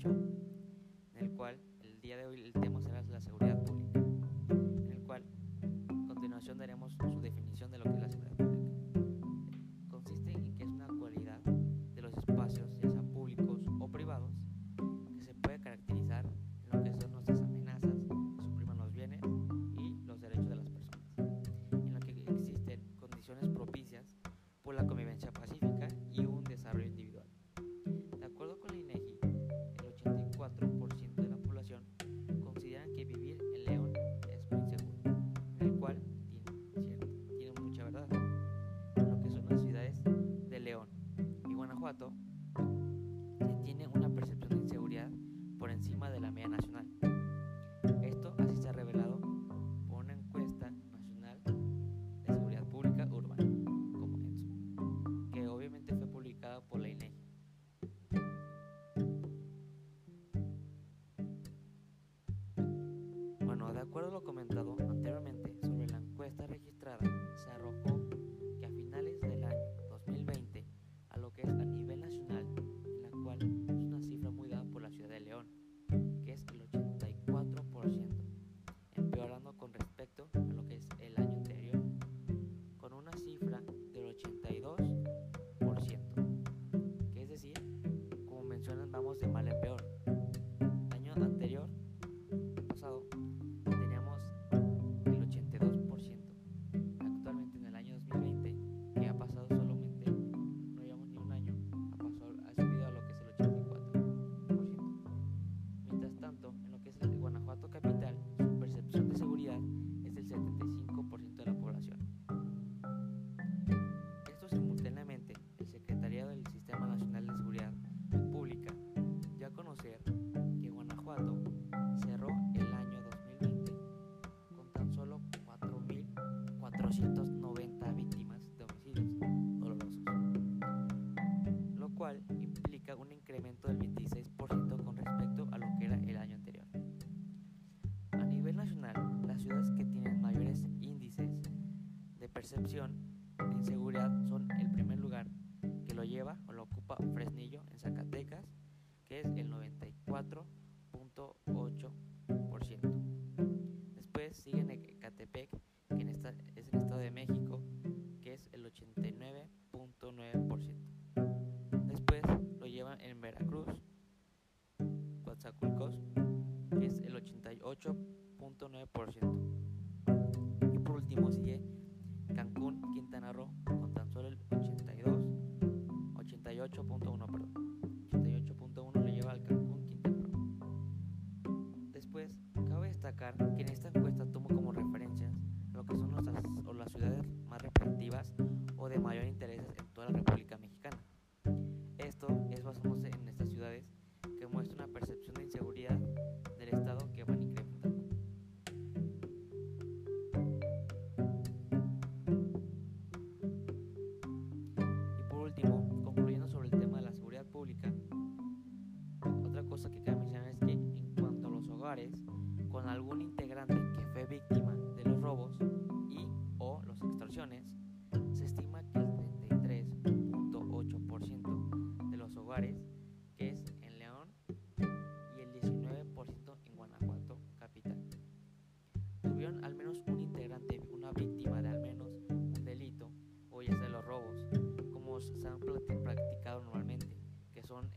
2018, en el cual el día de hoy el tema será la seguridad pública, en el cual a continuación daremos su definición de lo que es la seguridad pública. Consiste en que es una cualidad de los espacios, ya sea públicos o privados, que se puede caracterizar en lo que son nuestras amenazas, que supriman los bienes y los derechos de las personas, en lo que existen condiciones propicias por la convivencia pacífica comentado en lo que es el Guanajuato capital, su percepción de seguridad es del 75% de la población. Esto simultáneamente, el Secretariado del Sistema Nacional de Seguridad Pública dio a conocer que Guanajuato cerró el año 2020 con tan solo 4.490 percepción de inseguridad son el primer lugar, que lo lleva o lo ocupa Fresnillo en Zacatecas, que es el 94.8%. Después sigue Ecatepec, que es el Estado de México, que es el 89.9%. Después lo llevan en Veracruz, Coatzacoalcos, que es el 88.9%. Y por último sigue Cancún, Quintana Roo, con tan solo el 82, 88.1, perdón. Hogares, con algún integrante que fue víctima de los robos y o las extorsiones, se estima que el 33.8% de los hogares, que es en León, y el 19% en Guanajuato capital, tuvieron al menos un integrante, una víctima de al menos un delito, o ya sea los robos, como se han practi- practicado normalmente, que son